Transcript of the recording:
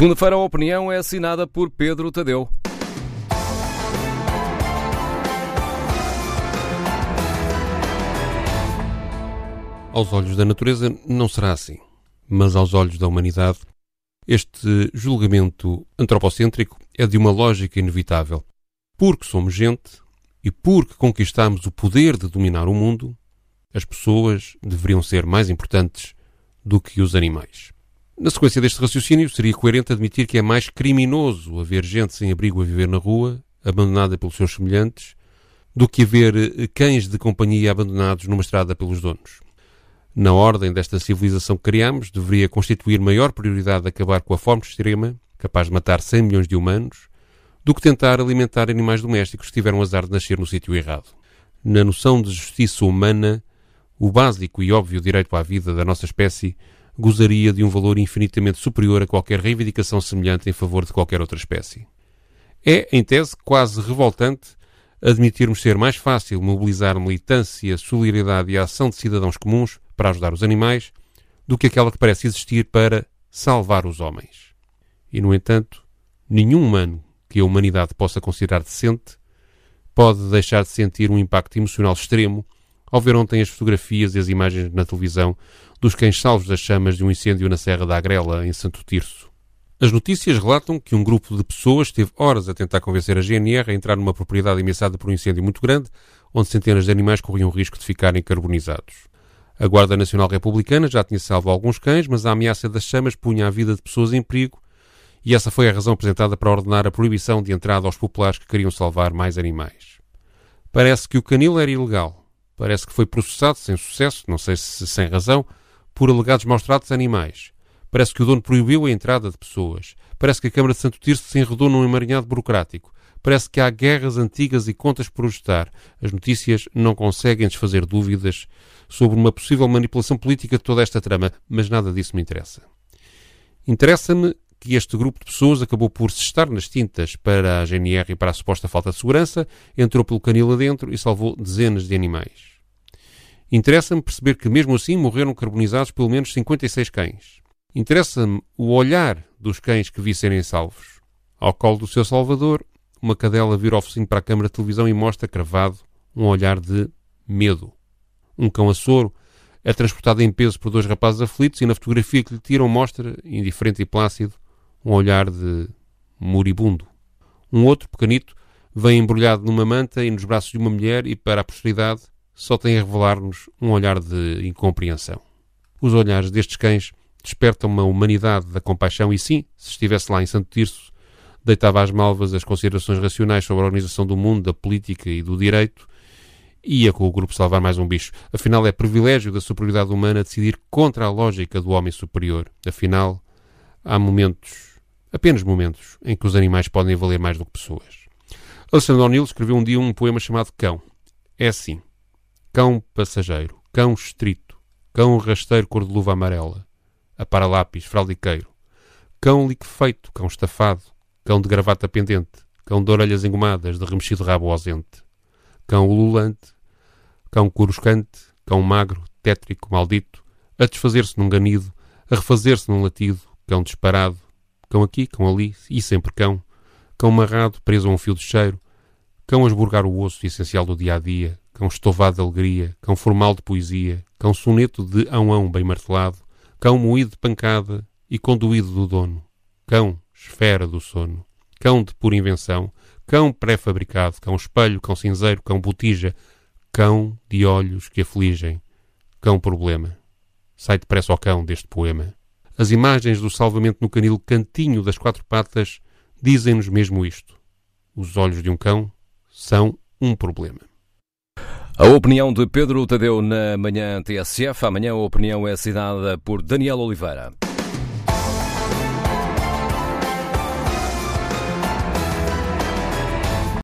Segunda-feira, a opinião é assinada por Pedro Tadeu. Aos olhos da natureza não será assim, mas aos olhos da humanidade, este julgamento antropocêntrico é de uma lógica inevitável. Porque somos gente e porque conquistamos o poder de dominar o mundo, as pessoas deveriam ser mais importantes do que os animais. Na sequência deste raciocínio, seria coerente admitir que é mais criminoso haver gente sem abrigo a viver na rua, abandonada pelos seus semelhantes, do que haver eh, cães de companhia abandonados numa estrada pelos donos. Na ordem desta civilização que criamos, deveria constituir maior prioridade acabar com a fome extrema, capaz de matar 100 milhões de humanos, do que tentar alimentar animais domésticos que tiveram azar de nascer no sítio errado. Na noção de justiça humana, o básico e óbvio direito à vida da nossa espécie gozaria de um valor infinitamente superior a qualquer reivindicação semelhante em favor de qualquer outra espécie. É, em tese, quase revoltante admitirmos ser mais fácil mobilizar militância, solidariedade e a ação de cidadãos comuns para ajudar os animais do que aquela que parece existir para salvar os homens. E, no entanto, nenhum humano que a humanidade possa considerar decente pode deixar de sentir um impacto emocional extremo ao ver ontem as fotografias e as imagens na televisão dos cães salvos das chamas de um incêndio na Serra da Agrela, em Santo Tirso. As notícias relatam que um grupo de pessoas esteve horas a tentar convencer a GNR a entrar numa propriedade ameaçada por um incêndio muito grande, onde centenas de animais corriam o risco de ficarem carbonizados. A Guarda Nacional Republicana já tinha salvo alguns cães, mas a ameaça das chamas punha a vida de pessoas em perigo, e essa foi a razão apresentada para ordenar a proibição de entrada aos populares que queriam salvar mais animais. Parece que o canil era ilegal, parece que foi processado sem sucesso, não sei se sem razão, por alegados maus-tratos a animais. Parece que o dono proibiu a entrada de pessoas. Parece que a Câmara de Santo Tirso se enredou num emaranhado burocrático. Parece que há guerras antigas e contas por ajustar. As notícias não conseguem desfazer dúvidas sobre uma possível manipulação política de toda esta trama, mas nada disso me interessa. Interessa-me que este grupo de pessoas acabou por se estar nas tintas para a GNR e para a suposta falta de segurança, entrou pelo canil adentro e salvou dezenas de animais. Interessa-me perceber que, mesmo assim, morreram carbonizados pelo menos 56 cães. Interessa-me o olhar dos cães que vi serem salvos. Ao colo do seu salvador, uma cadela vira o focinho para a câmara de televisão e mostra cravado um olhar de medo. Um cão açoro é transportado em peso por dois rapazes aflitos e na fotografia que lhe tiram mostra, indiferente e plácido, um olhar de moribundo. Um outro, pequenito, vem embrulhado numa manta e nos braços de uma mulher e, para a posteridade, só tem a revelar-nos um olhar de incompreensão. Os olhares destes cães despertam uma humanidade da compaixão e, sim, se estivesse lá em Santo Tirso, deitava às malvas as considerações racionais sobre a organização do mundo, da política e do direito, ia com o grupo salvar mais um bicho. Afinal, é privilégio da superioridade humana decidir contra a lógica do homem superior. Afinal, há momentos Apenas momentos em que os animais podem valer mais do que pessoas. Alexandre O'Neill escreveu um dia um poema chamado Cão. É assim: Cão passageiro, cão estrito, cão rasteiro cor de luva amarela, a para-lápis, fraldiqueiro, cão liquefeito, cão estafado, cão de gravata pendente, cão de orelhas engomadas, de remexido rabo ausente, cão ululante, cão coruscante, cão magro, tétrico, maldito, a desfazer-se num ganido, a refazer-se num latido, cão disparado, cão aqui, cão ali, e sempre cão, cão marrado, preso a um fio de cheiro, cão a esburgar o osso essencial do dia a dia, cão estovado de alegria, cão formal de poesia, cão soneto de ão-ão bem martelado, cão moído de pancada e conduído do dono, cão esfera do sono, cão de pura invenção, cão pré-fabricado, cão espelho, cão cinzeiro, cão botija, cão de olhos que afligem, cão problema. Sai depressa ao cão deste poema. As imagens do salvamento no canil Cantinho das Quatro Patas dizem-nos mesmo isto. Os olhos de um cão são um problema. A opinião de Pedro Tadeu na manhã TSF. Amanhã a opinião é assinada por Daniel Oliveira.